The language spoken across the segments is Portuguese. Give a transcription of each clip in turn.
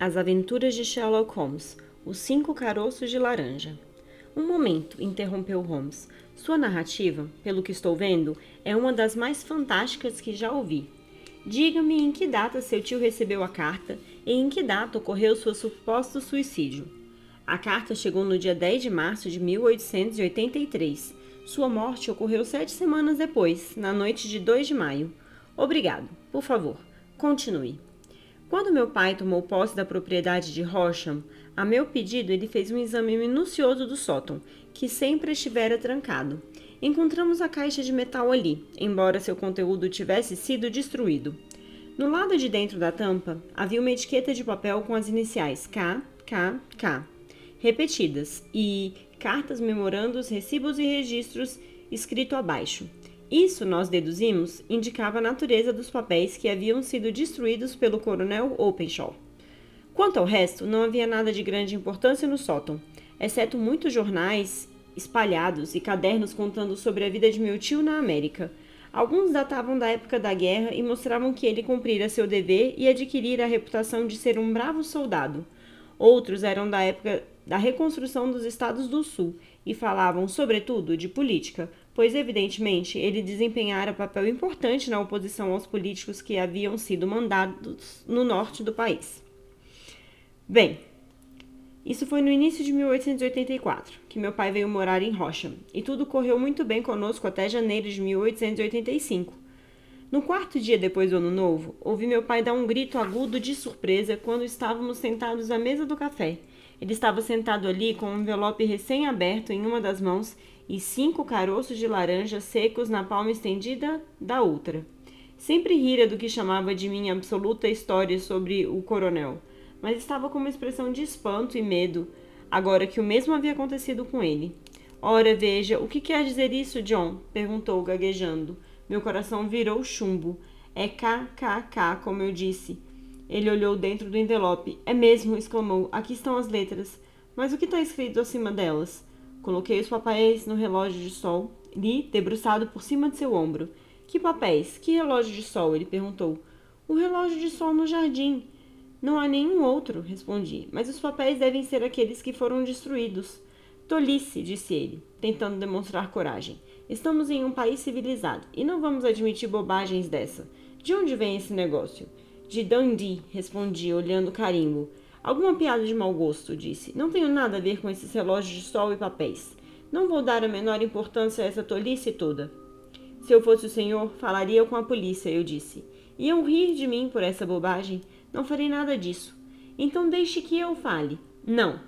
As Aventuras de Sherlock Holmes Os Cinco Caroços de Laranja. Um momento, interrompeu Holmes. Sua narrativa, pelo que estou vendo, é uma das mais fantásticas que já ouvi. Diga-me em que data seu tio recebeu a carta e em que data ocorreu seu suposto suicídio. A carta chegou no dia 10 de março de 1883. Sua morte ocorreu sete semanas depois, na noite de 2 de maio. Obrigado. Por favor, continue. Quando meu pai tomou posse da propriedade de Rocham, a meu pedido ele fez um exame minucioso do sótão, que sempre estivera trancado. Encontramos a caixa de metal ali, embora seu conteúdo tivesse sido destruído. No lado de dentro da tampa havia uma etiqueta de papel com as iniciais K, K, K, repetidas, e cartas, memorandos, recibos e registros escrito abaixo. Isso, nós deduzimos, indicava a natureza dos papéis que haviam sido destruídos pelo coronel Openshaw. Quanto ao resto, não havia nada de grande importância no sótão, exceto muitos jornais espalhados e cadernos contando sobre a vida de meu tio na América. Alguns datavam da época da guerra e mostravam que ele cumprira seu dever e adquirira a reputação de ser um bravo soldado. Outros eram da época da reconstrução dos estados do Sul e falavam, sobretudo, de política, pois evidentemente ele desempenhara papel importante na oposição aos políticos que haviam sido mandados no norte do país. Bem, isso foi no início de 1884, que meu pai veio morar em Rocha, e tudo correu muito bem conosco até janeiro de 1885. No quarto dia depois do ano novo, ouvi meu pai dar um grito agudo de surpresa quando estávamos sentados à mesa do café. Ele estava sentado ali com um envelope recém-aberto em uma das mãos e cinco caroços de laranja secos na palma estendida da outra. Sempre rira do que chamava de minha absoluta história sobre o coronel, mas estava com uma expressão de espanto e medo, agora que o mesmo havia acontecido com ele. Ora, veja, o que quer dizer isso, John? perguntou, gaguejando. Meu coração virou chumbo. É KKK, como eu disse. Ele olhou dentro do envelope. É mesmo, exclamou. Aqui estão as letras. Mas o que está escrito acima delas? Coloquei os papéis no relógio de sol, li, debruçado por cima de seu ombro. Que papéis? Que relógio de sol? Ele perguntou. O relógio de sol no jardim. Não há nenhum outro, respondi, mas os papéis devem ser aqueles que foram destruídos. Tolice, disse ele, tentando demonstrar coragem. Estamos em um país civilizado e não vamos admitir bobagens dessa. De onde vem esse negócio? De Dundee, respondi, olhando carimbo. Alguma piada de mau gosto, disse. Não tenho nada a ver com esses relógios de sol e papéis. Não vou dar a menor importância a essa tolice toda. Se eu fosse o senhor, falaria com a polícia, eu disse. Iam rir de mim por essa bobagem. Não farei nada disso. Então deixe que eu fale. Não.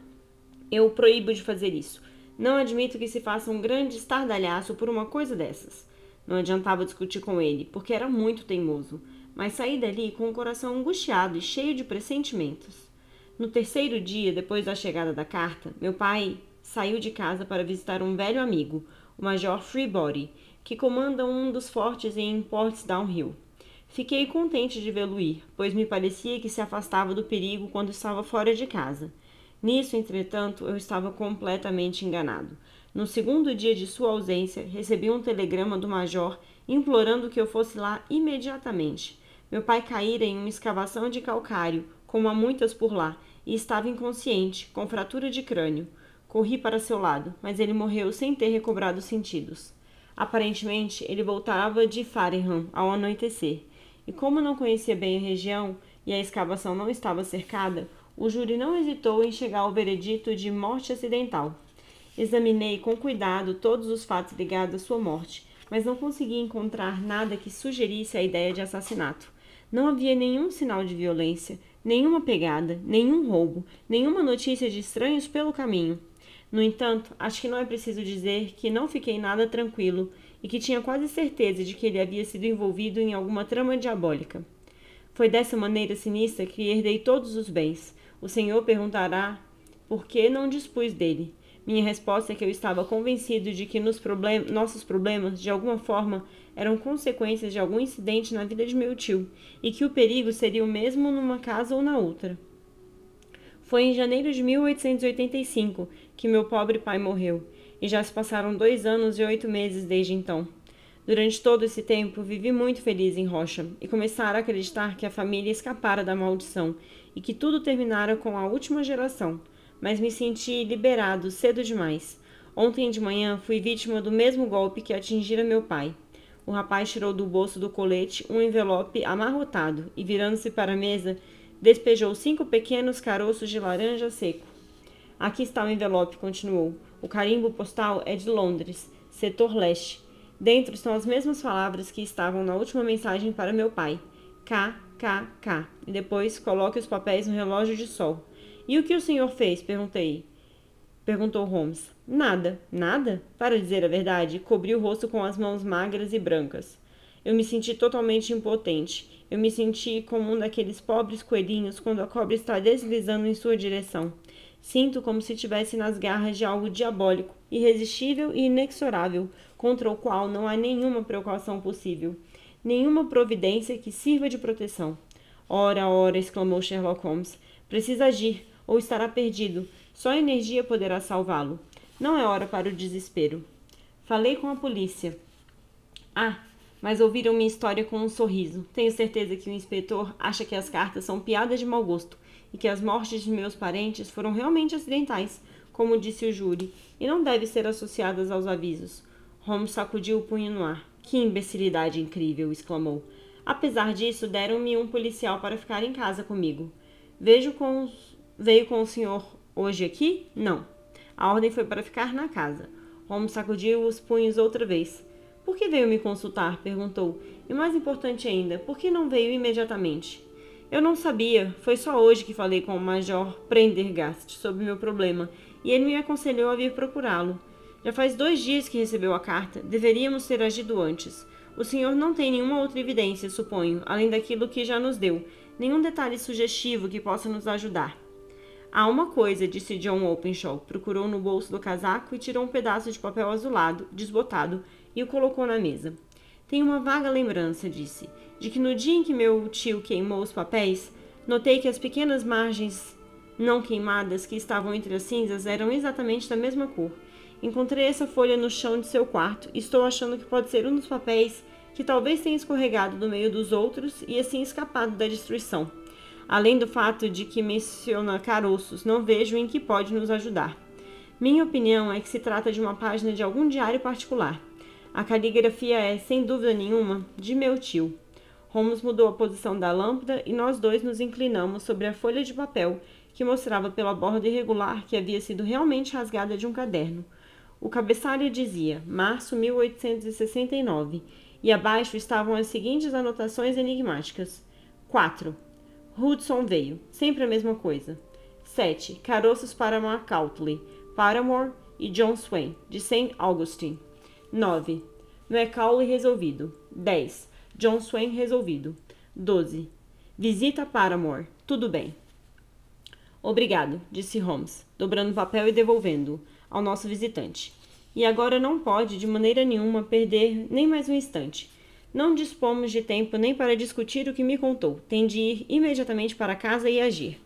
Eu o proíbo de fazer isso. Não admito que se faça um grande estardalhaço por uma coisa dessas. Não adiantava discutir com ele, porque era muito teimoso, mas saí dali com o coração angustiado e cheio de pressentimentos. No terceiro dia, depois da chegada da carta, meu pai saiu de casa para visitar um velho amigo, o Major Freebody, que comanda um dos fortes em Portsdown Hill. Fiquei contente de vê-lo ir, pois me parecia que se afastava do perigo quando estava fora de casa. Nisso, entretanto, eu estava completamente enganado. No segundo dia de sua ausência, recebi um telegrama do major implorando que eu fosse lá imediatamente. Meu pai caíra em uma escavação de calcário, como há muitas por lá, e estava inconsciente, com fratura de crânio. Corri para seu lado, mas ele morreu sem ter recobrado os sentidos. Aparentemente, ele voltava de Fareham ao anoitecer, e como não conhecia bem a região e a escavação não estava cercada, o júri não hesitou em chegar ao veredito de morte acidental. Examinei com cuidado todos os fatos ligados à sua morte, mas não consegui encontrar nada que sugerisse a ideia de assassinato. Não havia nenhum sinal de violência, nenhuma pegada, nenhum roubo, nenhuma notícia de estranhos pelo caminho. No entanto, acho que não é preciso dizer que não fiquei nada tranquilo e que tinha quase certeza de que ele havia sido envolvido em alguma trama diabólica. Foi dessa maneira sinistra que herdei todos os bens. O Senhor perguntará por que não dispus dele. Minha resposta é que eu estava convencido de que problem nossos problemas, de alguma forma, eram consequências de algum incidente na vida de meu tio e que o perigo seria o mesmo numa casa ou na outra. Foi em janeiro de 1885 que meu pobre pai morreu, e já se passaram dois anos e oito meses desde então. Durante todo esse tempo, vivi muito feliz em Rocha e começara a acreditar que a família escapara da maldição e que tudo terminara com a última geração. Mas me senti liberado cedo demais. Ontem de manhã fui vítima do mesmo golpe que atingira meu pai. O rapaz tirou do bolso do colete um envelope amarrotado e, virando-se para a mesa, despejou cinco pequenos caroços de laranja seco. Aqui está o envelope, continuou. O carimbo postal é de Londres, setor leste. Dentro estão as mesmas palavras que estavam na última mensagem para meu pai. K, K, K. E depois coloque os papéis no relógio de sol. E o que o senhor fez? perguntei. Perguntou Holmes. Nada, nada? Para dizer a verdade, cobri o rosto com as mãos magras e brancas. Eu me senti totalmente impotente. Eu me senti como um daqueles pobres coelhinhos quando a cobra está deslizando em sua direção. Sinto como se estivesse nas garras de algo diabólico, irresistível e inexorável, contra o qual não há nenhuma precaução possível, nenhuma providência que sirva de proteção. Ora, ora, exclamou Sherlock Holmes, precisa agir, ou estará perdido. Só a energia poderá salvá-lo. Não é hora para o desespero. Falei com a polícia. Ah, mas ouviram minha história com um sorriso. Tenho certeza que o inspetor acha que as cartas são piadas de mau gosto e que as mortes de meus parentes foram realmente acidentais, como disse o júri, e não devem ser associadas aos avisos. Holmes sacudiu o punho no ar. Que imbecilidade incrível! exclamou. Apesar disso, deram-me um policial para ficar em casa comigo. Vejo com os... Veio com o senhor hoje aqui? Não. A ordem foi para ficar na casa. Holmes sacudiu os punhos outra vez. Por que veio me consultar? perguntou. E mais importante ainda, por que não veio imediatamente? Eu não sabia. Foi só hoje que falei com o Major Prendergast sobre meu problema e ele me aconselhou a vir procurá-lo. Já faz dois dias que recebeu a carta. Deveríamos ter agido antes. O senhor não tem nenhuma outra evidência, suponho, além daquilo que já nos deu. Nenhum detalhe sugestivo que possa nos ajudar. Há uma coisa, disse John Openshaw. Procurou no bolso do casaco e tirou um pedaço de papel azulado, desbotado, e o colocou na mesa. Tenho uma vaga lembrança, disse de que no dia em que meu tio queimou os papéis, notei que as pequenas margens não queimadas que estavam entre as cinzas eram exatamente da mesma cor. Encontrei essa folha no chão de seu quarto e estou achando que pode ser um dos papéis que talvez tenha escorregado no meio dos outros e assim escapado da destruição. Além do fato de que menciona caroços, não vejo em que pode nos ajudar. Minha opinião é que se trata de uma página de algum diário particular. A caligrafia é, sem dúvida nenhuma, de meu tio. Holmes mudou a posição da lâmpada e nós dois nos inclinamos sobre a folha de papel que mostrava pela borda irregular que havia sido realmente rasgada de um caderno. O cabeçalho dizia Março 1869 e abaixo estavam as seguintes anotações enigmáticas: 4. Hudson veio, sempre a mesma coisa. 7. Caroços para Macaulay, Paramore e John Swain, de St. Augustine. 9. Macaulay resolvido. 10. John Swain resolvido. 12. Visita Paramore. Tudo bem. Obrigado, disse Holmes, dobrando o papel e devolvendo-o ao nosso visitante. E agora não pode, de maneira nenhuma, perder nem mais um instante. Não dispomos de tempo nem para discutir o que me contou. Tem de ir imediatamente para casa e agir.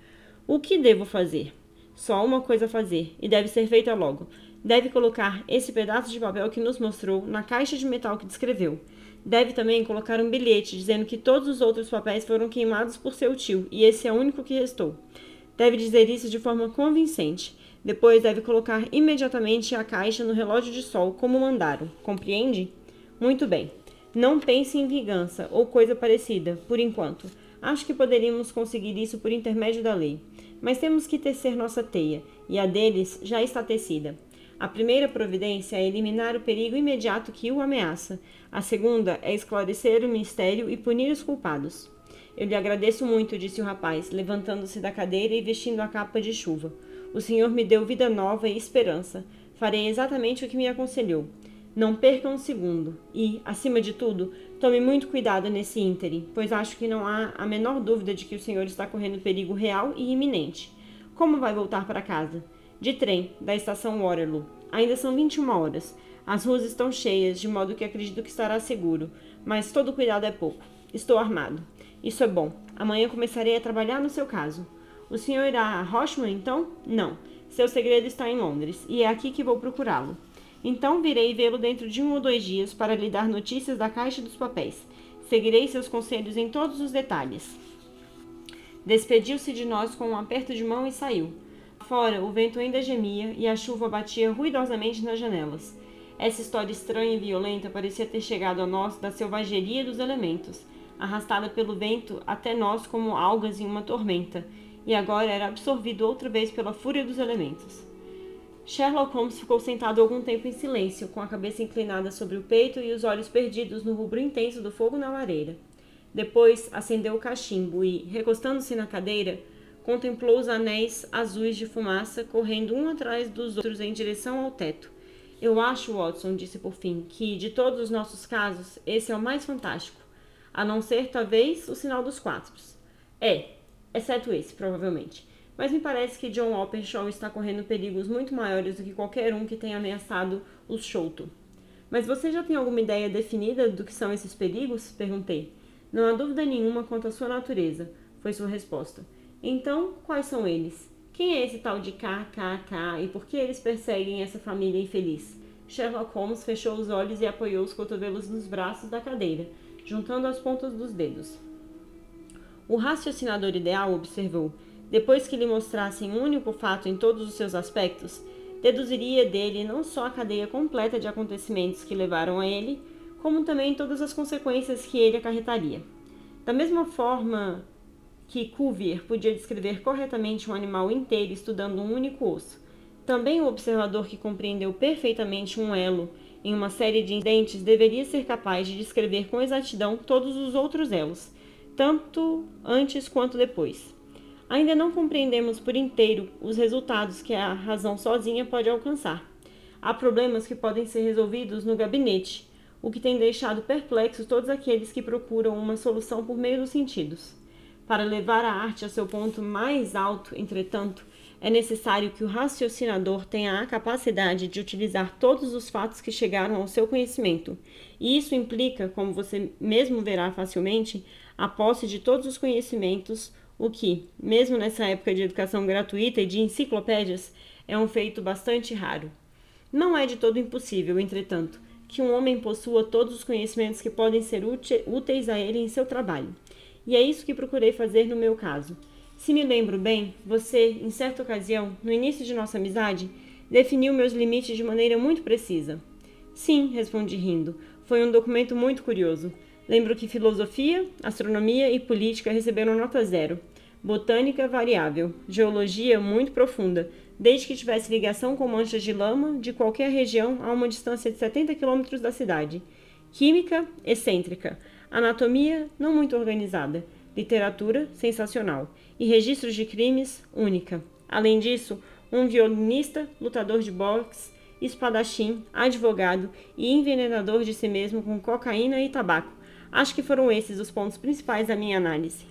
O que devo fazer? Só uma coisa a fazer, e deve ser feita logo. Deve colocar esse pedaço de papel que nos mostrou na caixa de metal que descreveu. Deve também colocar um bilhete dizendo que todos os outros papéis foram queimados por seu tio e esse é o único que restou. Deve dizer isso de forma convincente. Depois deve colocar imediatamente a caixa no relógio de sol, como mandaram. Compreende? Muito bem. Não pense em vingança ou coisa parecida, por enquanto. Acho que poderíamos conseguir isso por intermédio da lei. Mas temos que tecer nossa teia, e a deles já está tecida. A primeira providência é eliminar o perigo imediato que o ameaça. A segunda é esclarecer o mistério e punir os culpados. Eu lhe agradeço muito, disse o rapaz, levantando-se da cadeira e vestindo a capa de chuva. O senhor me deu vida nova e esperança. Farei exatamente o que me aconselhou. Não perca um segundo e, acima de tudo, tome muito cuidado nesse ínterim, pois acho que não há a menor dúvida de que o senhor está correndo perigo real e iminente. Como vai voltar para casa? De trem, da estação Waterloo. Ainda são 21 horas. As ruas estão cheias, de modo que acredito que estará seguro, mas todo cuidado é pouco. Estou armado. Isso é bom. Amanhã começarei a trabalhar no seu caso. O senhor irá a Rochman, então? Não. Seu segredo está em Londres, e é aqui que vou procurá-lo. Então virei vê-lo dentro de um ou dois dias para lhe dar notícias da caixa dos papéis. Seguirei seus conselhos em todos os detalhes. Despediu-se de nós com um aperto de mão e saiu. Fora, o vento ainda gemia e a chuva batia ruidosamente nas janelas. Essa história estranha e violenta parecia ter chegado a nós da selvageria dos elementos, arrastada pelo vento até nós como algas em uma tormenta, e agora era absorvido outra vez pela fúria dos elementos. Sherlock Holmes ficou sentado algum tempo em silêncio, com a cabeça inclinada sobre o peito e os olhos perdidos no rubro intenso do fogo na lareira. Depois acendeu o cachimbo e, recostando-se na cadeira, contemplou os anéis azuis de fumaça correndo um atrás dos outros em direção ao teto. Eu acho, Watson, disse por fim, que de todos os nossos casos, esse é o mais fantástico, a não ser, talvez, o sinal dos quatro. É, exceto esse, provavelmente mas me parece que John Openshaw está correndo perigos muito maiores do que qualquer um que tenha ameaçado os Sholto. Mas você já tem alguma ideia definida do que são esses perigos? Perguntei. Não há dúvida nenhuma quanto à sua natureza, foi sua resposta. Então, quais são eles? Quem é esse tal de KKK e por que eles perseguem essa família infeliz? Sherlock Holmes fechou os olhos e apoiou os cotovelos nos braços da cadeira, juntando as pontas dos dedos. O raciocinador ideal observou depois que lhe mostrassem um único fato em todos os seus aspectos, deduziria dele não só a cadeia completa de acontecimentos que levaram a ele, como também todas as consequências que ele acarretaria. Da mesma forma que Cuvier podia descrever corretamente um animal inteiro estudando um único osso, também o observador que compreendeu perfeitamente um elo em uma série de dentes deveria ser capaz de descrever com exatidão todos os outros elos, tanto antes quanto depois. Ainda não compreendemos por inteiro os resultados que a razão sozinha pode alcançar. Há problemas que podem ser resolvidos no gabinete, o que tem deixado perplexos todos aqueles que procuram uma solução por meio dos sentidos. Para levar a arte a seu ponto mais alto, entretanto, é necessário que o raciocinador tenha a capacidade de utilizar todos os fatos que chegaram ao seu conhecimento. E isso implica, como você mesmo verá facilmente, a posse de todos os conhecimentos o que, mesmo nessa época de educação gratuita e de enciclopédias, é um feito bastante raro. Não é de todo impossível, entretanto, que um homem possua todos os conhecimentos que podem ser úteis a ele em seu trabalho. E é isso que procurei fazer no meu caso. Se me lembro bem, você, em certa ocasião, no início de nossa amizade, definiu meus limites de maneira muito precisa. Sim, respondi rindo. Foi um documento muito curioso. Lembro que filosofia, astronomia e política receberam nota zero. Botânica variável, geologia muito profunda, desde que tivesse ligação com manchas de lama de qualquer região a uma distância de 70 quilômetros da cidade. Química excêntrica, anatomia não muito organizada, literatura sensacional e registros de crimes única. Além disso, um violinista, lutador de boxe, espadachim, advogado e envenenador de si mesmo com cocaína e tabaco Acho que foram esses os pontos principais da minha análise.